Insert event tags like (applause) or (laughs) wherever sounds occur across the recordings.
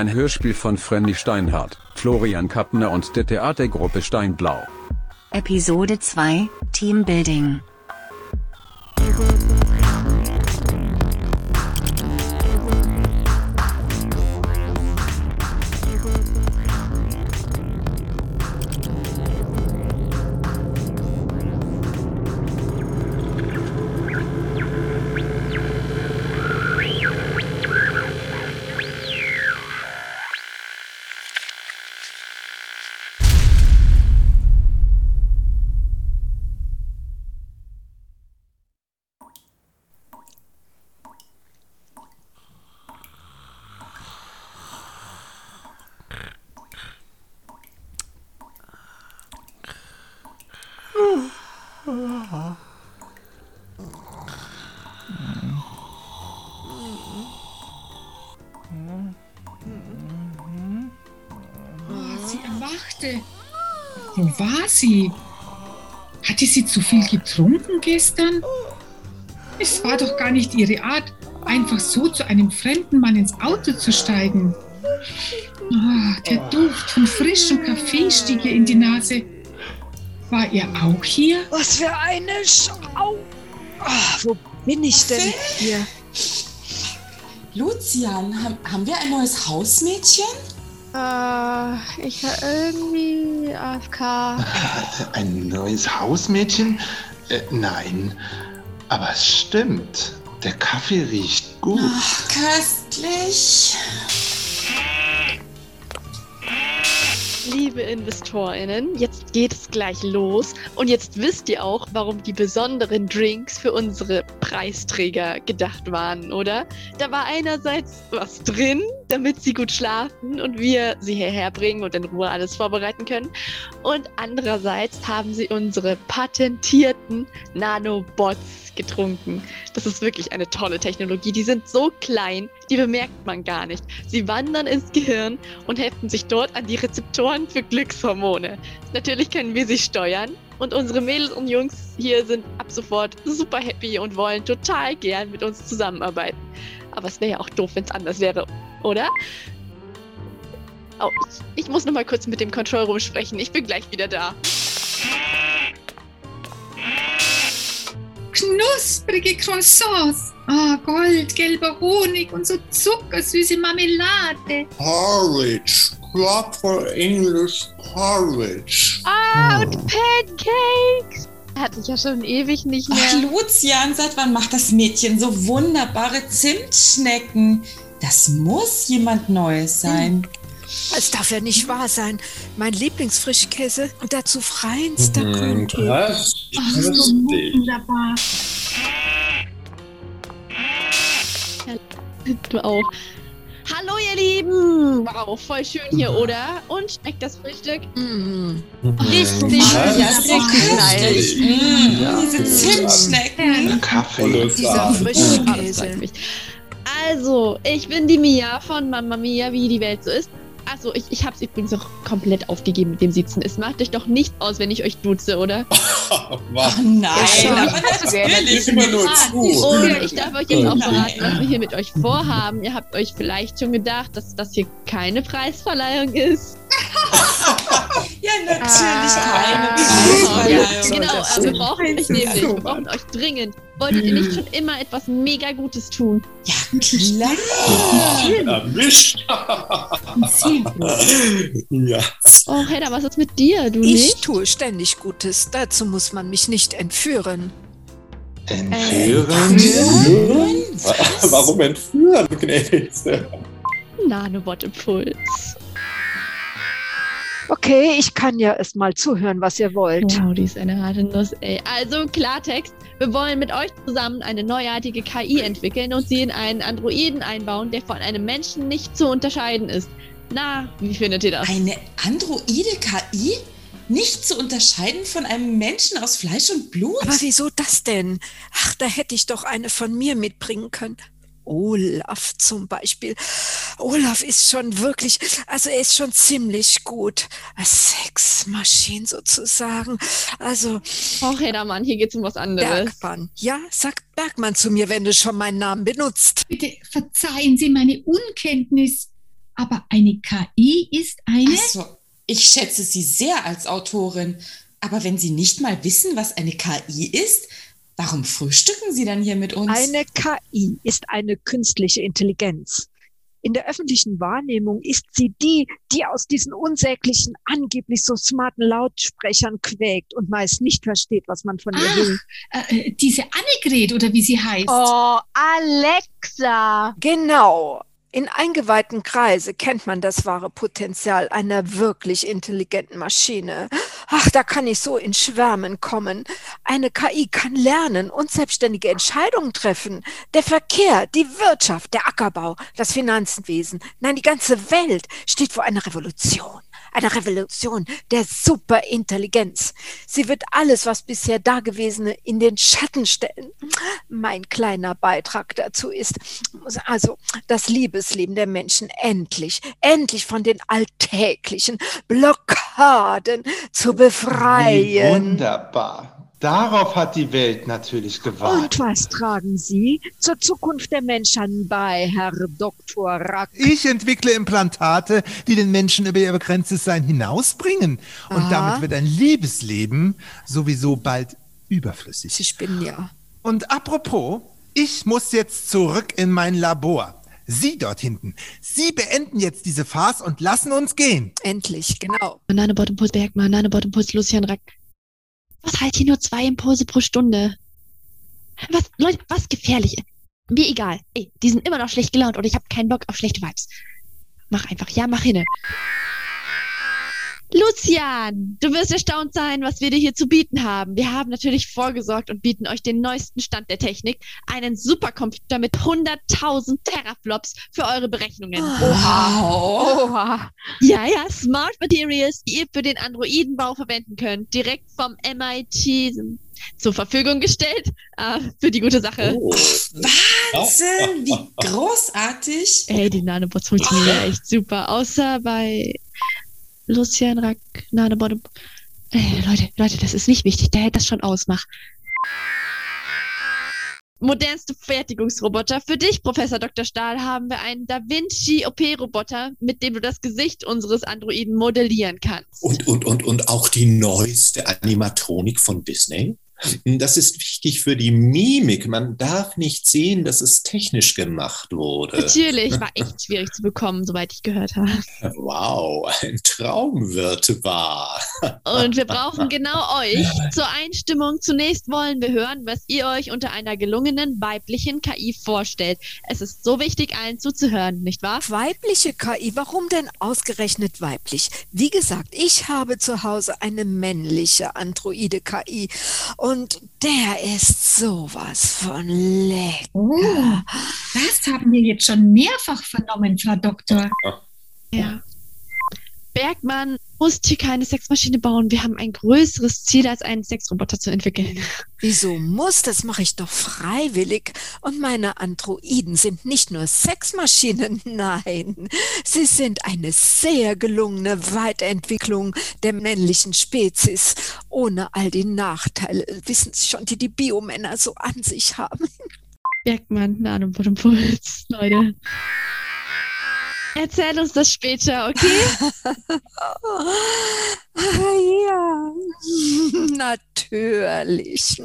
Ein Hörspiel von Frenny Steinhardt, Florian Kappner und der Theatergruppe Steinblau. Episode 2 Teambuilding. Sie? Hatte sie zu viel getrunken gestern? Es war doch gar nicht ihre Art, einfach so zu einem fremden Mann ins Auto zu steigen. Ah, der Duft von frischem Kaffee stieg ihr in die Nase. War er auch hier? Was für eine Schau. Ah, wo bin ich denn hier? Lucian, haben, wir ein neues Hausmädchen? Äh, ich war irgendwie AFK. (laughs) Ein neues Hausmädchen? Äh, nein. Aber es stimmt. Der Kaffee riecht gut. Ach, köstlich. Liebe InvestorInnen, jetzt geht es gleich los. Und jetzt wisst ihr auch, warum die besonderen Drinks für unsere Preisträger gedacht waren, oder? Da war einerseits was drin, damit sie gut schlafen und wir sie hierher bringen und in Ruhe alles vorbereiten können. Und andererseits haben sie unsere patentierten Nanobots getrunken. Das ist wirklich eine tolle Technologie. Die sind so klein, die bemerkt man gar nicht. Sie wandern ins Gehirn und heften sich dort an die Rezeptoren für Glückshormone. Natürlich können wir sie steuern. Und unsere Mädels und Jungs hier sind ab sofort super happy und wollen total gern mit uns zusammenarbeiten. Aber es wäre ja auch doof, wenn es anders wäre, oder? Oh, ich, ich muss noch mal kurz mit dem Control Room sprechen. Ich bin gleich wieder da. Knusprige Croissants. Ah, goldgelber Honig und so zuckersüße Marmelade. Porridge. Proper English porridge. Ah, und Pancakes! Hatte ich ja schon ewig nicht mehr. Ach, Lucian, seit wann macht das Mädchen so wunderbare Zimtschnecken? Das muss jemand Neues sein. Es darf ja nicht wahr sein. Mein Lieblingsfrischkäse und dazu feinster Hm, Qualität. krass. Ach, so Lustig. wunderbar. Du auch. Hallo ihr Lieben! Wow, voll schön hier, oder? Und schmeckt das Frühstück? Mm. Richtig, ja, richtig so knallig. köstlich. Mm, Ja. Diese Zimtschnecken. Kaffee. Dieser das Frischkäse. mich. Also, ich bin die Mia von Mamma Mia, wie die Welt so ist. Achso, ich, ich hab's übrigens auch komplett aufgegeben mit dem Sitzen. Es macht euch doch nicht aus, wenn ich euch duze, oder? (laughs) Was? Oh nein, aber Ich natürlich. immer nur zu. Und ich darf euch jetzt auch Nein. verraten, was wir hier mit euch vorhaben. Ihr habt euch vielleicht schon gedacht, dass das hier keine Preisverleihung ist. (laughs) Ja, natürlich Ah. keine Ja, Preisverleihung. genau, das aber wir brauchen euch nämlich. Wir brauchen euch dringend. Wolltet ihr nicht schon immer etwas mega Gutes tun? Ja, klar. Erwischt. Sehr gut. ja. Oh, Hedda, was ist mit dir? Du Ich nicht? tue ständig Gutes. Dazu muss man mich nicht entführen. Entführen? Warum entführen, gnädigste? Nanobot-Impuls. Okay, ich kann ja erst mal zuhören, was ihr wollt. Wow, die ist eine harte Nuss, ey. Also, Klartext. Wir wollen mit euch zusammen eine neuartige KI entwickeln und sie in einen Androiden einbauen, der von einem Menschen nicht zu unterscheiden ist. Na, wie findet ihr das? Eine androide KI? Nicht zu unterscheiden von einem Menschen aus Fleisch und Blut? Aber wieso das denn? Ach, da hätte ich doch eine von mir mitbringen können. Olaf zum Beispiel. Olaf ist schon wirklich, also er ist schon ziemlich gut. Sexmaschine sozusagen. Also Oh, Hedermann, hier geht's um was anderes. Bergmann. Ja, sagt Bergmann zu mir, wenn du schon meinen Namen benutzt. Bitte verzeihen Sie meine Unkenntnis, aber eine KI ist eine. Also, ich schätze Sie sehr als Autorin. Aber wenn Sie nicht mal wissen, was eine KI ist, warum frühstücken Sie dann hier mit uns? Eine KI ist eine künstliche Intelligenz. In der öffentlichen Wahrnehmung ist sie die, die aus diesen unsäglichen, angeblich so smarten Lautsprechern quäkt und meist nicht versteht, was man von ihr Ah. will. Äh, diese Annegret oder wie sie heißt. Oh, Alexa. Genau. In eingeweihten Kreise kennt man das wahre Potenzial einer wirklich intelligenten Maschine. Ach, da kann ich so in Schwärmen kommen. Eine KI kann lernen und selbstständige Entscheidungen treffen. Der Verkehr, die Wirtschaft, der Ackerbau, das Finanzenwesen, nein, die ganze Welt steht vor einer Revolution. Eine Revolution der Superintelligenz. Sie wird alles, was bisher Dagewesene, in den Schatten stellen. Mein kleiner Beitrag dazu ist, also das Liebesleben der Menschen endlich, endlich von den alltäglichen Blockaden zu Wie befreien. wunderbar. Darauf hat die Welt natürlich gewartet. Und was tragen Sie zur Zukunft der Menschheit bei, Herr Dr. Rack? Ich entwickle Implantate, die den Menschen über ihr begrenztes Sein hinausbringen. Und Aha. damit wird ein Liebesleben sowieso bald überflüssig. Sie spinnen ja. Und apropos, ich muss jetzt zurück in mein Labor. Sie dort hinten, Sie beenden jetzt diese Farce und lassen uns gehen. Endlich, genau. Nanobot-Impuls Bergmann, Nanobot-Impuls Lucian Rack. Was halt hier nur zwei Impulse pro Stunde? Was, Leute, was gefährlich? Mir egal. Ey, die sind immer noch schlecht gelaunt oder ich habe keinen Bock auf schlechte Vibes. Mach einfach, ja, mach hinne. Lucian, du wirst erstaunt sein, was wir dir hier zu bieten haben. Wir haben natürlich vorgesorgt und bieten euch den neuesten Stand der Technik, einen Supercomputer mit 100.000 Teraflops für eure Berechnungen. Wow. Oha. Ja, ja, Smart Materials, die ihr für den Androidenbau verwenden könnt, direkt vom MIT zur Verfügung gestellt, äh, für die gute Sache. Oh. Wahnsinn, wie (laughs) großartig. Ey, die Nanobots funktionieren echt super, außer bei Lucian Rack, Nanobot. Ey, Leute, Leute, das ist nicht wichtig, der hält das schon aus, mach. Modernste Fertigungsroboter. Für dich, Professor Dr. Stahl, haben wir einen Da Vinci OP-Roboter, mit dem du das Gesicht unseres Androiden modellieren kannst. Und, und, und, und auch die neueste Animatronik von Disney. Das ist wichtig für die Mimik. Man darf nicht sehen, dass es technisch gemacht wurde. Natürlich, war (laughs) echt schwierig zu bekommen, soweit ich gehört habe. Wow, ein Traum wird wahr. Und wir brauchen (laughs) genau euch zur Einstimmung. Zunächst wollen wir hören, was ihr euch unter einer gelungenen weiblichen KI vorstellt. Es ist so wichtig, allen zuzuhören, nicht wahr? Weibliche KI, warum denn ausgerechnet weiblich? Wie gesagt, ich habe zu Hause eine männliche Androide KI und der ist sowas von lecker. Oh, das haben wir jetzt schon mehrfach vernommen, Frau Doktor. Ja. Bergmann muss hier keine Sexmaschine bauen. Wir haben ein größeres Ziel, als einen Sexroboter zu entwickeln. Wieso muss? Das mache ich doch freiwillig. Und meine Androiden sind nicht nur Sexmaschinen, (laughs) nein. Sie sind eine sehr gelungene Weiterentwicklung der männlichen Spezies. Ohne all die Nachteile, wissen Sie schon, die die Biomänner so an sich haben. Bergmann, Nanobot-Impuls, Leute. Erzähl uns das später, okay? (laughs) Ja, (laughs) natürlich.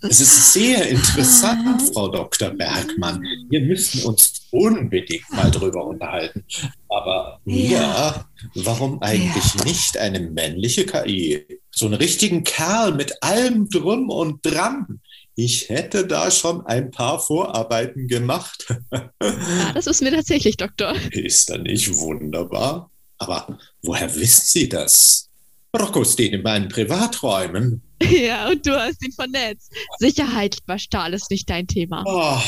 Es ist sehr interessant, Frau Dr. Bergmann. Wir müssen uns unbedingt mal drüber unterhalten. Aber ja, Ja. warum eigentlich nicht eine männliche KI? So einen richtigen Kerl mit allem drum und dran. Ich hätte da schon ein paar Vorarbeiten gemacht. Ja, das wissen wir tatsächlich, Doktor. Ist da nicht wunderbar? Aber woher wissen Sie das? Rocco steht in meinen Privaträumen. (laughs) Ja, und du hast ihn vernetzt. Sicherheit war Stahl ist nicht dein Thema. Oh,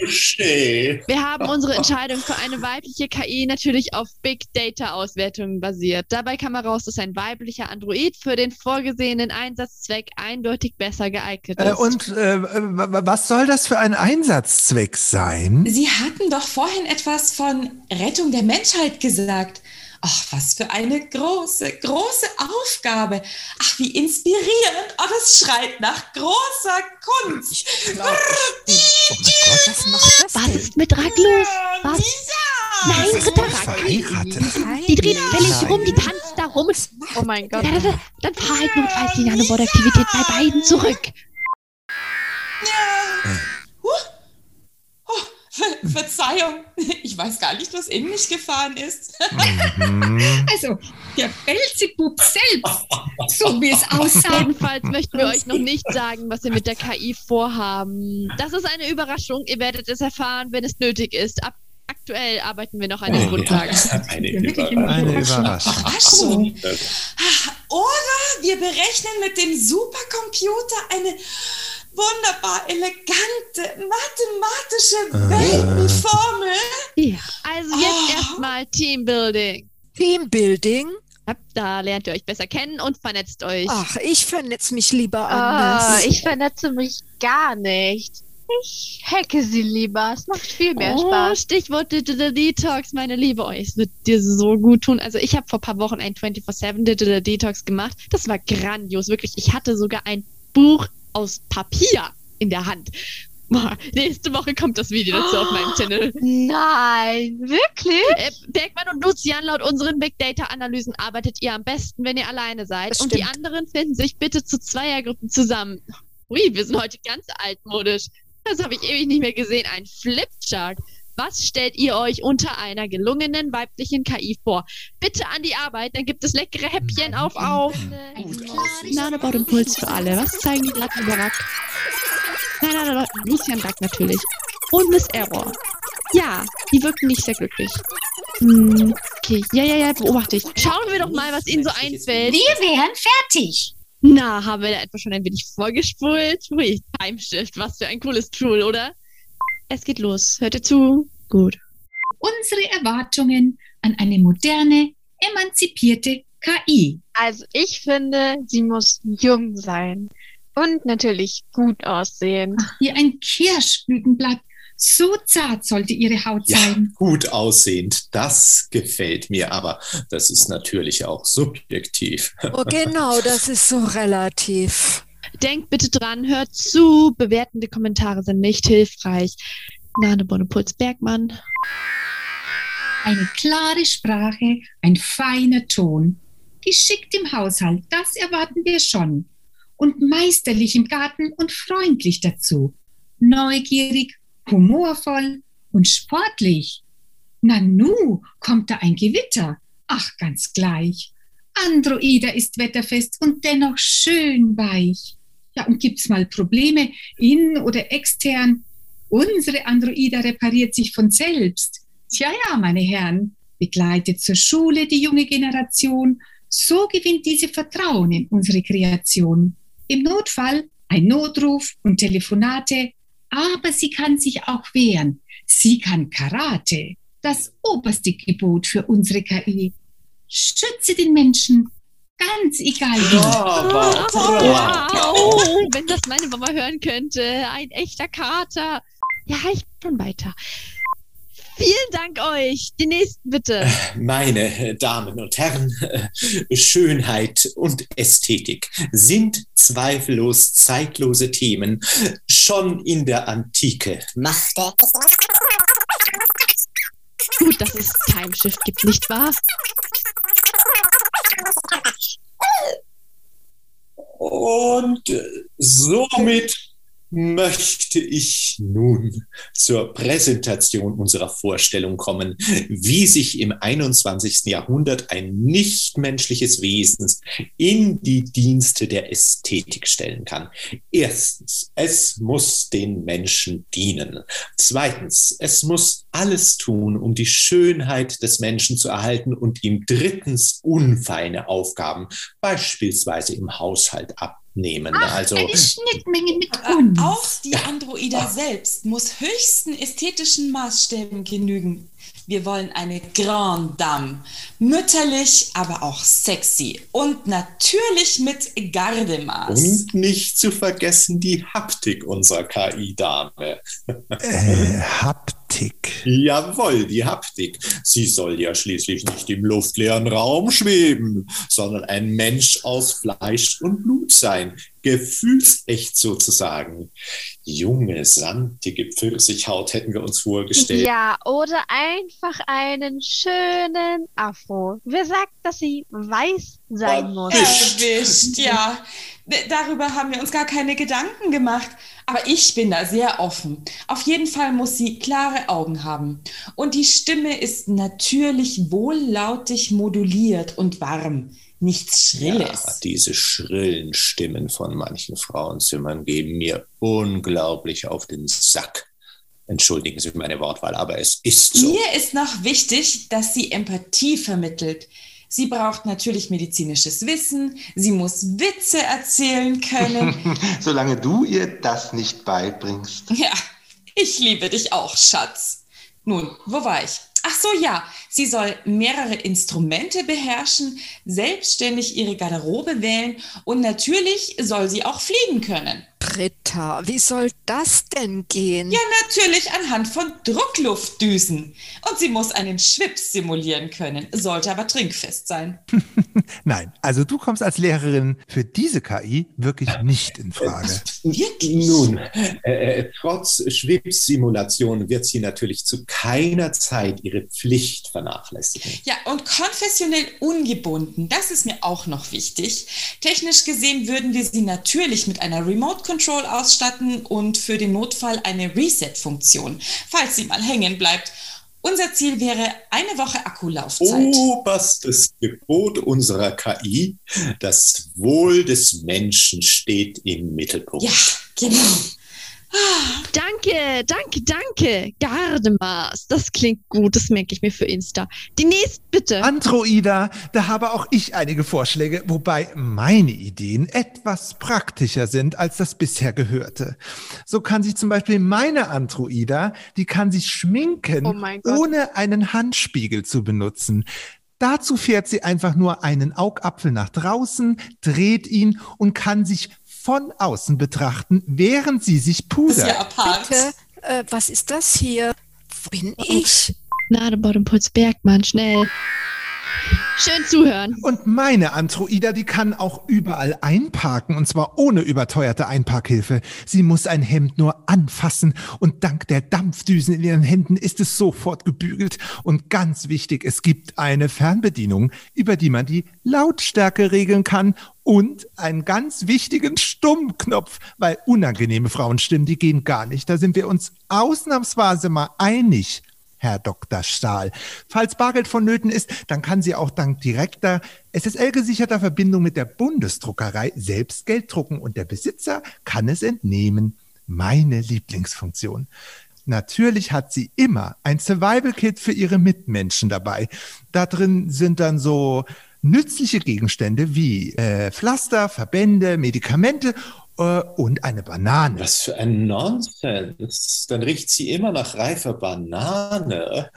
Touché. Wir haben unsere (laughs) Entscheidung für eine weibliche KI natürlich auf Big Data Auswertungen basiert. Dabei kam heraus, dass ein weiblicher Android für den vorgesehenen Einsatzzweck eindeutig besser geeignet ist. Äh, und äh, w- was soll das für ein Einsatzzweck sein? Sie hatten doch vorhin etwas von Rettung der Menschheit gesagt. Ach, was für eine große, große Aufgabe. Ach, wie inspirierend. Oh, das schreit nach großer Kunst. Oh mein Gott, was macht das Was denn? ist mit Rack los? Was? Lisa! Nein, ist Ritter Rack. Die dreht völlig rum, die tanzt da rum. Oh mein Gott. Ja, dann, dann fahr halt notfalls die Nanobot-Aktivität bei beiden zurück. Huh. Oh, Ver Verzeihung, ich weiß gar nicht, was in mich gefahren ist. Mhm. (laughs) Also, der Belzebub selbst, so wie es aussah. Jedenfalls möchten wir euch noch nicht sagen, was wir mit der KI vorhaben. Das ist eine Überraschung. Ihr werdet es erfahren, wenn es nötig ist. Ab aktuell arbeiten wir noch an den Grundlagen. Eine Überraschung. Eine Überraschung. Überraschung. Oder wir berechnen mit dem Supercomputer eine wunderbar elegante mathematische Weltenformel. Ja. Also jetzt Oh. erstmal Teambuilding. Teambuilding? Da lernt ihr euch besser kennen und vernetzt euch. Ach, ich vernetze mich lieber Ah, anders. ich vernetze mich gar nicht. Ich hacke sie lieber. Es macht viel mehr oh, Spaß. Stichwort Digital Detox, meine Liebe. Oh, es wird dir so gut tun. Also ich habe vor ein paar Wochen ein 24-7 Digital Detox gemacht. Das war grandios, wirklich. Ich hatte sogar ein Buch aus Papier in der Hand. Boah, nächste Woche kommt das Video dazu auf meinem Channel. (gasps) Nein, wirklich? Äh, Bergmann und Lucian, laut unseren Big Data Analysen arbeitet ihr am besten, wenn ihr alleine seid. Das Und die stimmt. anderen finden sich bitte zu Zweiergruppen zusammen. Ui, wir sind heute ganz altmodisch. Das habe ich ewig nicht mehr gesehen. Ein Flipchart. Was stellt ihr euch unter einer gelungenen weiblichen KI vor? Bitte an die Arbeit, dann gibt es leckere Häppchen auf auf. Nanobot-Impuls für alle. Was zeigen die glatten über Rack? Nein, nein, nein, Lucian Rack natürlich. Und Miss Error. Ja, die wirken nicht sehr glücklich. Hm, okay, ja, ja, ja, beobachte ich. Schauen wir doch mal, was ihnen so einfällt. Wir wären fertig. Na, haben wir da etwa schon ein wenig vorgespult? Hui, Timeshift, was für ein cooles Tool, oder? Es geht los. Hört ihr zu? Gut. Unsere Erwartungen an eine moderne, emanzipierte KI. Also ich finde, sie muss jung sein. Und natürlich gut aussehen. Wie ein Kirschblütenblatt. So zart sollte ihre Haut Ja, sein. gut aussehend, das gefällt mir, aber das ist natürlich auch subjektiv. Oh, genau, das ist so relativ. Denkt bitte dran, hört zu. Bewertende Kommentare sind nicht hilfreich. Nanebonne Puls Bergmann. Eine klare Sprache, ein feiner Ton. Geschickt im Haushalt, das erwarten wir schon. Und meisterlich im Garten und freundlich dazu. Neugierig, humorvoll und sportlich. Nanu, kommt da ein Gewitter? Ach, ganz gleich. Androida ist wetterfest und dennoch schön weich. Ja, und gibt's mal Probleme, in- oder extern? Unsere Androida repariert sich von selbst. Tja, ja, meine Herren, begleitet zur Schule die junge Generation. So gewinnt diese Vertrauen in unsere Kreation. Im Notfall ein Notruf und Telefonate, aber sie kann sich auch wehren. Sie kann Karate, das oberste Gebot für unsere KI. Schütze den Menschen, ganz egal wie. Aber, Wow, wenn das meine Mama hören könnte. Ein echter Kater. Ja, ich bin schon weiter. Vielen Dank euch. Die nächsten bitte. Meine Damen und Herren, äh, Schönheit und Ästhetik sind zweifellos zeitlose Themen, schon in der Antike. Machte. Gut, dass es Timeshift gibt, nicht wahr? Und somit möchte ich nun zur Präsentation unserer Vorstellung kommen, wie sich im 21. Jahrhundert ein nichtmenschliches Wesen in die Dienste der Ästhetik stellen kann. Erstens, es muss den Menschen dienen. Zweitens, es muss alles tun, um die Schönheit des Menschen zu erhalten und ihm drittens unfeine Aufgaben, beispielsweise im Haushalt, ab nehmen. Ach, also eine Schnittmenge mit Aber uns. auch die Androida selbst muss höchsten ästhetischen Maßstäben genügen. Wir wollen eine Grande Dame. Mütterlich, aber auch sexy. Und natürlich mit Gardemaß. und nicht zu vergessen die Haptik unserer KI-Dame. Äh, Haptik. Jawohl, die Haptik. Sie soll ja schließlich nicht im luftleeren Raum schweben, sondern ein Mensch aus Fleisch und Blut sein. Gefühlsecht sozusagen. Junge, sandige Pfirsichhaut hätten wir uns vorgestellt. Ja, oder einfach einen schönen Afro. Wer sagt, dass sie weiß sein muss? Erwischt, ja. Darüber haben wir uns gar keine Gedanken gemacht. Aber ich bin da sehr offen. Auf jeden Fall muss sie klare Augen haben. Und die Stimme ist natürlich wohllautig moduliert und warm. Nichts Ja, Schrilles. diese schrillen Stimmen von manchen Frauenzimmern geben mir unglaublich auf den Sack. Entschuldigen Sie meine Wortwahl, aber es ist so. Mir ist noch wichtig, dass sie Empathie vermittelt. Sie braucht natürlich medizinisches Wissen. Sie muss Witze erzählen können. (laughs) Solange du ihr das nicht beibringst. Ja, ich liebe dich auch, Schatz. Nun, wo war ich? Ach so, ja, sie soll mehrere Instrumente beherrschen, selbstständig ihre Garderobe wählen und natürlich soll sie auch fliegen können. Britta, wie soll das denn gehen? Ja, natürlich anhand von Druckluftdüsen. Und sie muss einen Schwips simulieren können, sollte aber trinkfest sein. (laughs) Nein, also du kommst als Lehrerin für diese KI wirklich nicht in Frage. Wirklich? Nun, äh, äh, trotz Schwebsimulation wird sie natürlich zu keiner Zeit ihre Pflicht vernachlässigen. Ja, und konfessionell ungebunden, das ist mir auch noch wichtig. Technisch gesehen würden wir sie natürlich mit einer Remote Control ausstatten und für den Notfall eine Reset-Funktion, falls sie mal hängen bleibt. Unser Ziel wäre eine Woche Akkulaufzeit. Oberstes Gebot unserer KI, das Wohl des Menschen steht im Mittelpunkt. Ja, genau. Danke, danke, danke. Gardemaß. Das klingt gut. Das merke ich mir für Insta. Die nächste, bitte. Androida, da habe auch ich einige Vorschläge, wobei meine Ideen etwas praktischer sind, als das bisher gehörte. So kann sich zum Beispiel meine Androida, die kann sich schminken, Oh ohne einen Handspiegel zu benutzen. Dazu fährt sie einfach nur einen Augapfel nach draußen, dreht ihn und kann sich von außen betrachten, während sie sich Das ist ja pudert. apart. Bitte, äh, was ist das hier? Wo bin ich? Nadebottenpuls Bergmann, schnell. Schön zuhören. Und meine Androida, die kann auch überall einparken und zwar ohne überteuerte Einparkhilfe. Sie muss ein Hemd nur anfassen und dank der Dampfdüsen in ihren Händen ist es sofort gebügelt. Und ganz wichtig, es gibt eine Fernbedienung, über die man die Lautstärke regeln kann und einen ganz wichtigen Stummknopf, weil unangenehme Frauenstimmen, die gehen gar nicht. Da sind wir uns ausnahmsweise mal einig. Herr Dr. Stahl. Falls Bargeld vonnöten ist, dann kann sie auch dank direkter SSL-gesicherter Verbindung mit der Bundesdruckerei selbst Geld drucken und der Besitzer kann es entnehmen. Meine Lieblingsfunktion. Natürlich hat sie immer ein Survival-Kit für ihre Mitmenschen dabei. Da drin sind dann so nützliche Gegenstände wie äh, Pflaster, Verbände, Medikamente äh, und eine Banane. Was für ein Nonsens. Dann riecht sie immer nach reifer Banane.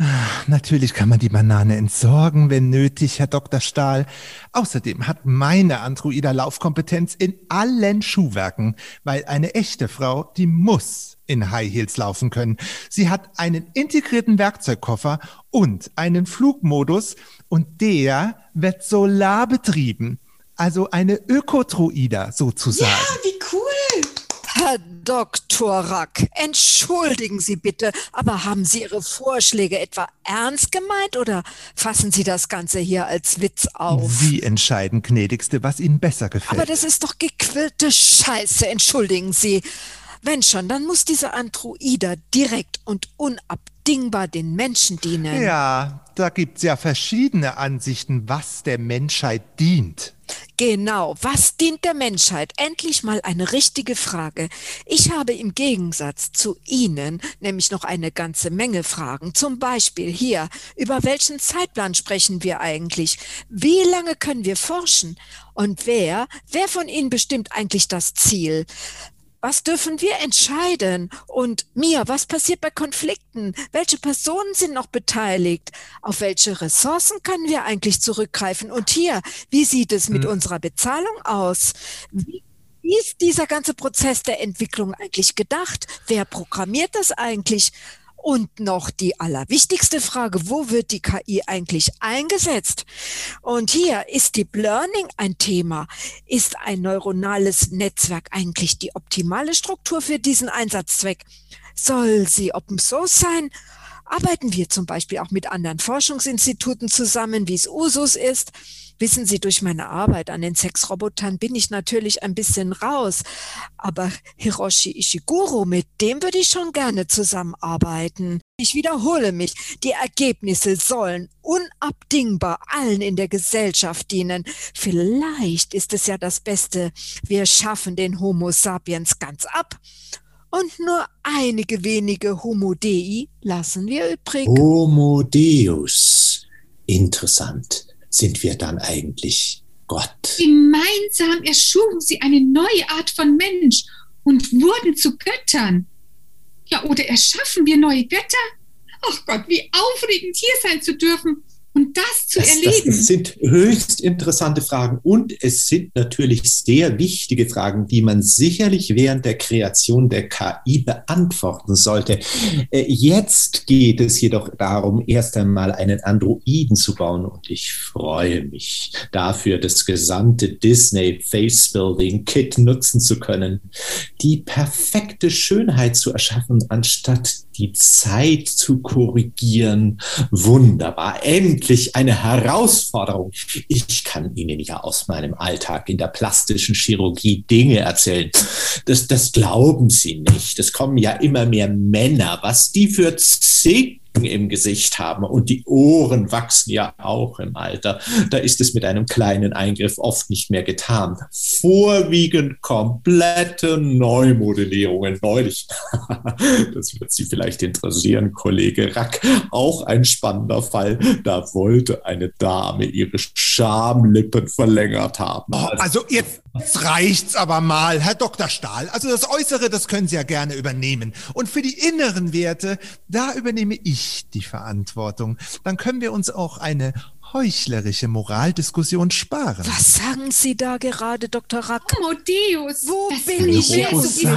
Natürlich kann man die Banane entsorgen, wenn nötig, Herr Dr. Stahl. Außerdem hat meine Androida Laufkompetenz in allen Schuhwerken, weil eine echte Frau, die muss in High Heels laufen können. Sie hat einen integrierten Werkzeugkoffer und einen Flugmodus und der wird solarbetrieben. Also eine Ökotroida sozusagen. Ah, wie cool. Herr Dr. Rack, entschuldigen Sie bitte, aber haben Sie Ihre Vorschläge etwa ernst gemeint oder fassen Sie das Ganze hier als Witz auf? Sie entscheiden, gnädigste, was Ihnen besser gefällt. Aber das ist doch gequillte Scheiße, entschuldigen Sie. Wenn schon, dann muss diese Androida direkt und unabdingbar den Menschen dienen. Ja, da gibt's ja verschiedene Ansichten, was der Menschheit dient. Genau, was dient der Menschheit? Endlich mal eine richtige Frage. Ich habe im Gegensatz zu Ihnen nämlich noch eine ganze Menge Fragen. Zum Beispiel hier, über welchen Zeitplan sprechen wir eigentlich? Wie lange können wir forschen? Und wer, wer von Ihnen bestimmt eigentlich das Ziel? Was dürfen wir entscheiden? Und Mia, was passiert bei Konflikten? Welche Personen sind noch beteiligt? Auf welche Ressourcen können wir eigentlich zurückgreifen? Und hier, wie sieht es mit Hm. unserer Bezahlung aus? Wie, wie ist dieser ganze Prozess der Entwicklung eigentlich gedacht? Wer programmiert das eigentlich? Und noch die allerwichtigste Frage, wo wird die KI eigentlich eingesetzt? Und hier ist Deep Learning ein Thema. Ist ein neuronales Netzwerk eigentlich die optimale Struktur für diesen Einsatzzweck? Soll sie Open Source sein? Arbeiten wir zum Beispiel auch mit anderen Forschungsinstituten zusammen, wie es Usus ist? Wissen Sie, durch meine Arbeit an den Sexrobotern bin ich natürlich ein bisschen raus. Aber Hiroshi Ishiguro, mit dem würde ich schon gerne zusammenarbeiten. Ich wiederhole mich, die Ergebnisse sollen unabdingbar allen in der Gesellschaft dienen. Vielleicht ist es ja das Beste. Wir schaffen den Homo sapiens ganz ab. Und nur einige wenige Homo Dei lassen wir übrig. Homo Deus. Interessant. Sind wir dann eigentlich Gott? Gemeinsam erschufen sie eine neue Art von Mensch und wurden zu Göttern. Ja, oder erschaffen wir neue Götter? Ach Gott, wie aufregend hier sein zu dürfen und das zu Das, erleben. das sind höchst interessante Fragen und es sind natürlich sehr wichtige Fragen, die man sicherlich während der Kreation der KI beantworten sollte. Äh, Jetzt geht es jedoch darum, erst einmal einen Androiden zu bauen und ich freue mich dafür, das gesamte Disney Face Building Kit nutzen zu können, die perfekte Schönheit zu erschaffen, anstatt die Zeit zu korrigieren. Wunderbar. Endlich eine Herausforderung. Ich kann Ihnen ja aus meinem Alltag in der plastischen Chirurgie Dinge erzählen. Das, das glauben Sie nicht. Es kommen ja immer mehr Männer, was die für Zicken im Gesicht haben und die Ohren wachsen ja auch im Alter. Da ist es mit einem kleinen Eingriff oft nicht mehr getan. Vorwiegend komplette Neumodellierungen neulich. (laughs) Das wird Sie vielleicht interessieren, Kollege Rack. Auch ein spannender Fall. Da wollte eine Dame ihre Schamlippen verlängert haben. Oh, also jetzt reicht's aber mal, Herr Dr. Stahl. Also das Äußere, das können Sie ja gerne übernehmen. Und für die inneren Werte, da übernehme ich die Verantwortung. Dann können wir uns auch eine heuchlerische Moraldiskussion sparen. Was sagen Sie da gerade, Dr. Rack? Homo Deus, Wo das bin ist ich sapiens. bezwingen.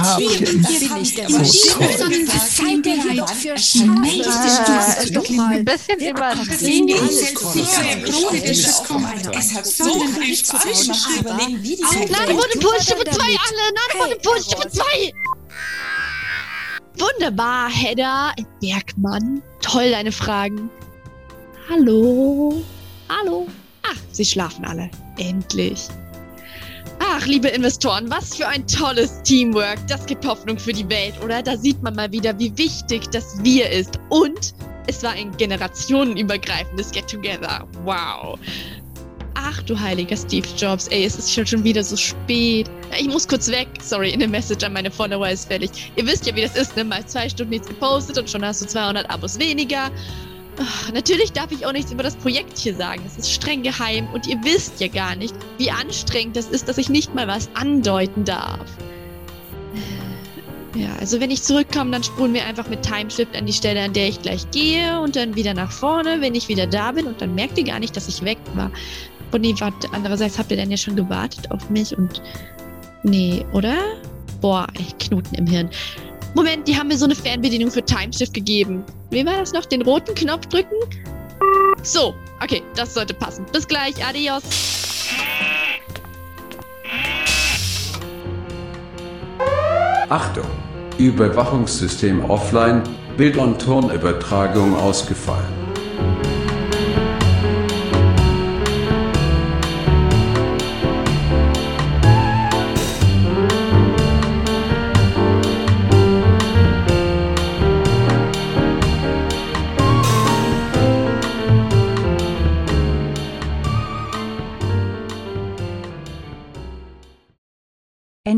Da Wir bin ich der Was seid ihr hier doch für Scheiße? Doch mal. Ein bisschen übertrieben. Es hat so ein zu überlegen, wie die Auf Zeit Nein, Nano Welt. Pulse Stufe Damit. 2 alle! Nano Hey, Pulse Stufe Eros. 2! Wunderbar, Hedda, Bergmann. Toll, deine Fragen. Hallo? Hallo? Ach, sie schlafen alle. Endlich. Ach, liebe Investoren, was für ein tolles Teamwork. Das gibt Hoffnung für die Welt, oder? Da sieht man mal wieder, wie wichtig das Wir ist. Und es war ein generationenübergreifendes Get-Together. Wow. Ach du heiliger Steve Jobs, ey, es ist schon, wieder so spät. Ich muss kurz weg. Sorry, eine Message an meine Follower ist fällig. Ihr wisst ja, wie das ist, ne? Mal zwei Stunden nichts gepostet und schon hast du 200 Abos weniger. Ach, natürlich darf ich auch nichts über das Projekt hier sagen. Es ist streng geheim und ihr wisst ja gar nicht, wie anstrengend das ist, dass ich nicht mal was andeuten darf. Ja, also wenn ich zurückkomme, dann spulen wir einfach mit Timeshift an die Stelle, an der ich gleich gehe und dann wieder nach vorne, wenn ich wieder da bin und dann merkt ihr gar nicht, dass ich weg war. Und nee, warte, andererseits habt ihr dann ja schon gewartet auf mich und nee, oder? Boah, ey, Knoten im Hirn. Moment, die haben mir so eine Fernbedienung für Timeshift gegeben. Wie war das noch? Den roten Knopf drücken? So, okay, das sollte passen. Bis gleich, adios. Achtung! Überwachungssystem offline, Bild- und Tonübertragung ausgefallen.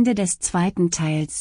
Ende des zweiten Teils.